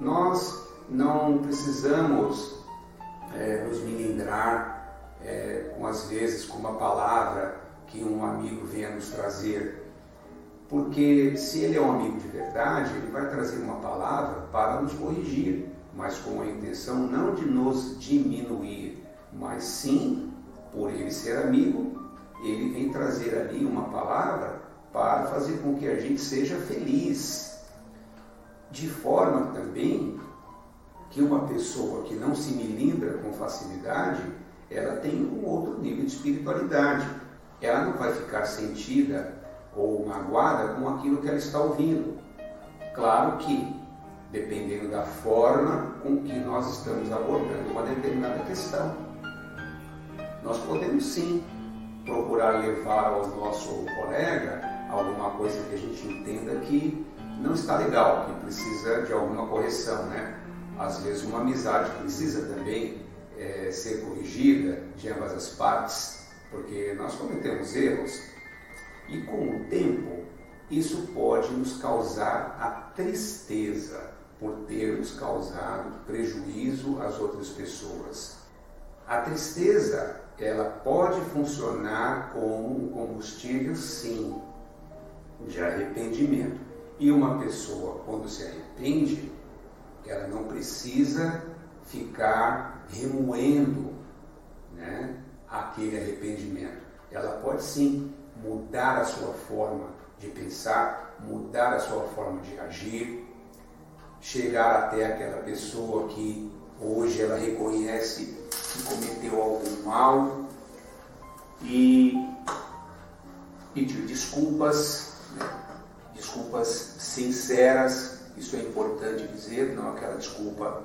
Nós não precisamos é, nos milindrar é, com às vezes com uma palavra que um amigo venha nos trazer. Porque se ele é um amigo de verdade, ele vai trazer uma palavra para nos corrigir, mas com a intenção não de nos diminuir, mas sim, por ele ser amigo, ele vem trazer ali uma palavra para fazer com que a gente seja feliz. De forma também que uma pessoa que não se milindra com facilidade, ela tem um outro nível de espiritualidade. Ela não vai ficar sentida ou magoada com aquilo que ela está ouvindo. Claro que, dependendo da forma com que nós estamos abordando uma determinada questão, nós podemos sim procurar levar ao nosso colega alguma coisa que a gente entenda que não está legal, que precisa de alguma correção, né? às vezes uma amizade precisa também é, ser corrigida de ambas as partes, porque nós cometemos erros e com o tempo isso pode nos causar a tristeza por termos causado prejuízo às outras pessoas. A tristeza, ela pode funcionar como um combustível, sim, de arrependimento. E uma pessoa, quando se arrepende, ela não precisa ficar remoendo né, aquele arrependimento. Ela pode sim mudar a sua forma de pensar, mudar a sua forma de agir, chegar até aquela pessoa que hoje ela reconhece que cometeu algum mal e pedir desculpas, desculpas sinceras isso é importante dizer, não aquela desculpa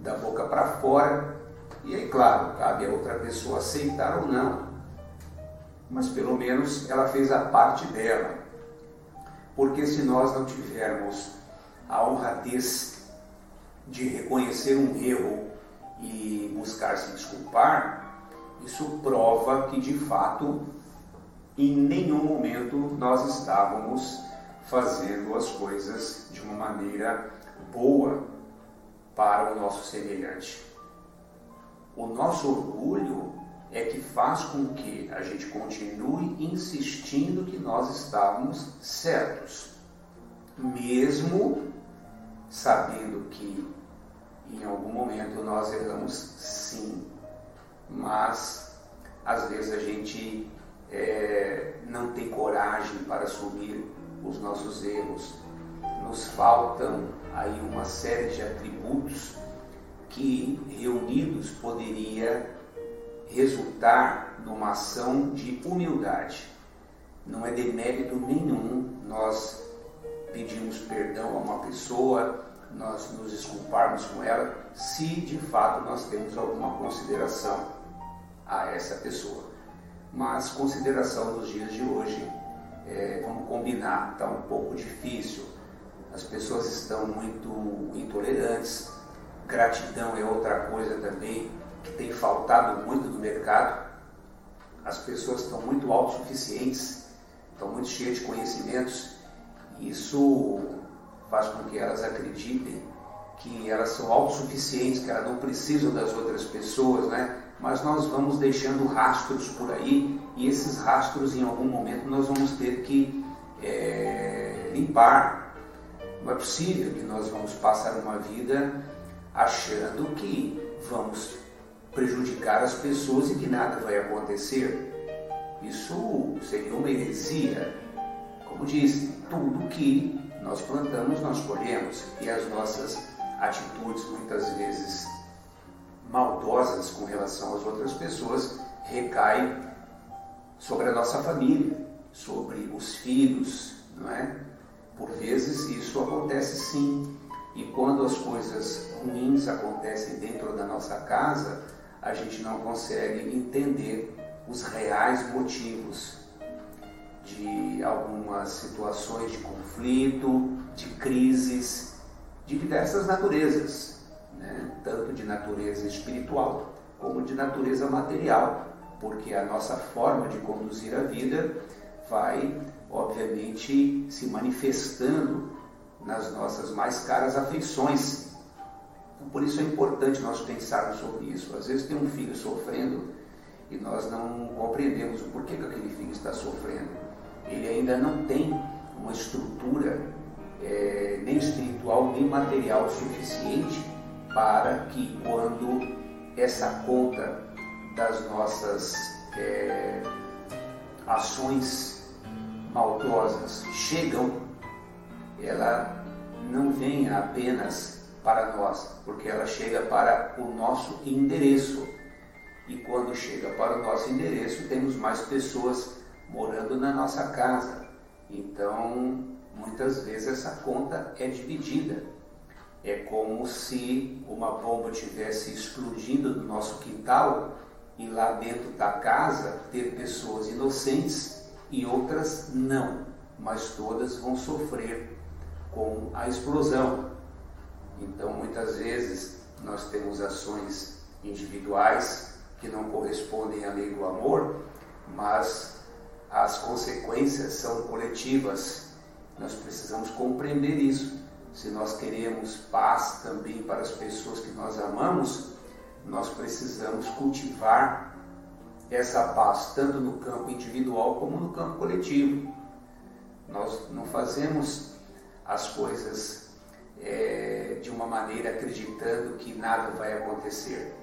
da boca para fora. E aí, claro, cabe a outra pessoa aceitar ou não. Mas pelo menos ela fez a parte dela. Porque se nós não tivermos a honradez de reconhecer um erro e buscar se desculpar, isso prova que de fato em nenhum momento nós estávamos fazendo as coisas de uma maneira boa para o nosso semelhante. O nosso orgulho é que faz com que a gente continue insistindo que nós estávamos certos, mesmo sabendo que em algum momento nós erramos sim, mas às vezes a gente é, não tem coragem para assumir os nossos erros. Nos faltam aí uma série de atributos que reunidos poderia resultar numa ação de humildade. Não é demérito nenhum nós pedirmos perdão a uma pessoa, nós nos desculparmos com ela, se de fato nós temos alguma consideração a essa pessoa. Mas consideração nos dias de hoje é, vamos combinar, está um pouco difícil. As pessoas estão muito intolerantes. Gratidão é outra coisa também que tem faltado muito no mercado. As pessoas estão muito autossuficientes, estão muito cheias de conhecimentos. Isso faz com que elas acreditem que elas são autossuficientes, que elas não precisam das outras pessoas, né? Mas nós vamos deixando rastros por aí e esses rastros, em algum momento, nós vamos ter que é, limpar. Não é possível que nós vamos passar uma vida achando que vamos prejudicar as pessoas e que nada vai acontecer. Isso seria uma heresia. Como disse, tudo que nós plantamos, nós colhemos. E as nossas atitudes, muitas vezes maldosas com relação às outras pessoas, recaem sobre a nossa família, sobre os filhos, não é? Por vezes isso acontece sim. E quando as coisas ruins acontecem dentro da nossa casa, a gente não consegue entender os reais motivos de algumas situações de conflito, de crises, de diversas naturezas, né? tanto de natureza espiritual como de natureza material porque a nossa forma de conduzir a vida vai, obviamente, se manifestando nas nossas mais caras afeições. Por isso é importante nós pensarmos sobre isso. Às vezes tem um filho sofrendo e nós não compreendemos o porquê que aquele filho está sofrendo. Ele ainda não tem uma estrutura é, nem espiritual nem material suficiente para que quando essa conta das nossas é, ações maldosas chegam, ela não venha apenas para nós, porque ela chega para o nosso endereço. E quando chega para o nosso endereço, temos mais pessoas morando na nossa casa. Então, muitas vezes essa conta é dividida. É como se uma bomba tivesse explodindo no nosso quintal e lá dentro da casa ter pessoas inocentes e outras não, mas todas vão sofrer com a explosão. Então, muitas vezes, nós temos ações individuais que não correspondem à lei do amor, mas as consequências são coletivas. Nós precisamos compreender isso. Se nós queremos paz também para as pessoas que nós amamos, nós precisamos cultivar essa paz tanto no campo individual como no campo coletivo. Nós não fazemos as coisas é, de uma maneira acreditando que nada vai acontecer.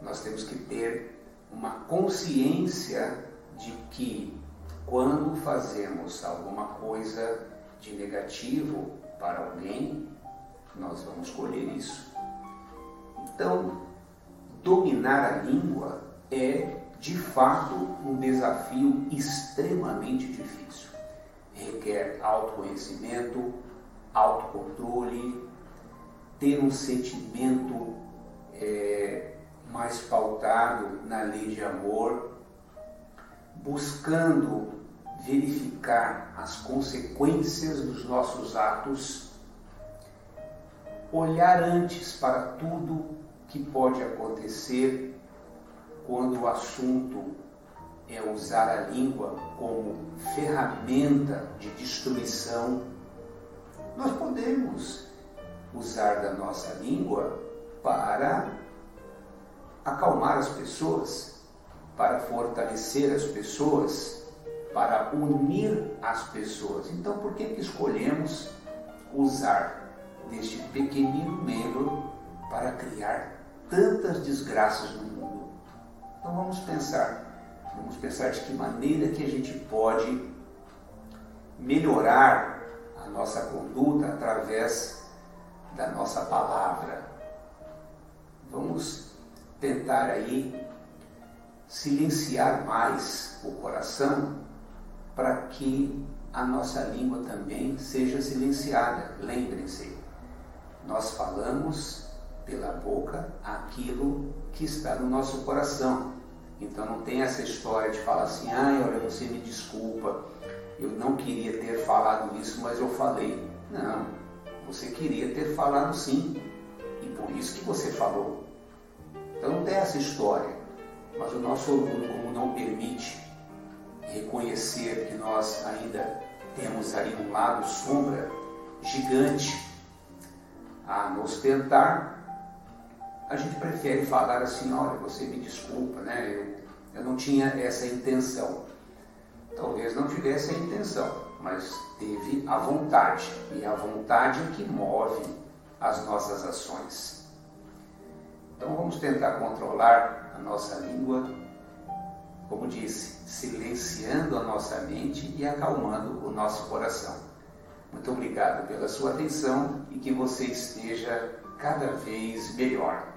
Nós temos que ter uma consciência de que quando fazemos alguma coisa de negativo para alguém, nós vamos colher isso. Então, dominar a língua é, de fato, um desafio extremamente difícil. Requer autoconhecimento, autocontrole, ter um sentimento é, mais pautado na lei de amor, buscando verificar as consequências dos nossos atos, olhar antes para tudo que pode acontecer quando o assunto é usar a língua como ferramenta de destruição. Nós podemos usar da nossa língua para acalmar as pessoas, para fortalecer as pessoas, para unir as pessoas. Então, por que, que escolhemos usar deste pequenino membro para criar tantas desgraças no mundo. Então vamos pensar, vamos pensar de que maneira que a gente pode melhorar a nossa conduta através da nossa palavra. Vamos tentar aí silenciar mais o coração para que a nossa língua também seja silenciada. Lembrem-se, nós falamos pela boca aquilo que está no nosso coração. Então não tem essa história de falar assim, ai, olha, você me desculpa, eu não queria ter falado isso, mas eu falei. Não, você queria ter falado sim, e por isso que você falou. Então não tem essa história, mas o nosso orgulho, como não permite reconhecer que nós ainda temos aí um lado sombra gigante a nos tentar, a gente prefere falar assim, olha, você me desculpa, né? Eu, eu não tinha essa intenção. Talvez não tivesse a intenção, mas teve a vontade. E a vontade é que move as nossas ações. Então vamos tentar controlar a nossa língua, como disse, silenciando a nossa mente e acalmando o nosso coração. Muito obrigado pela sua atenção e que você esteja cada vez melhor.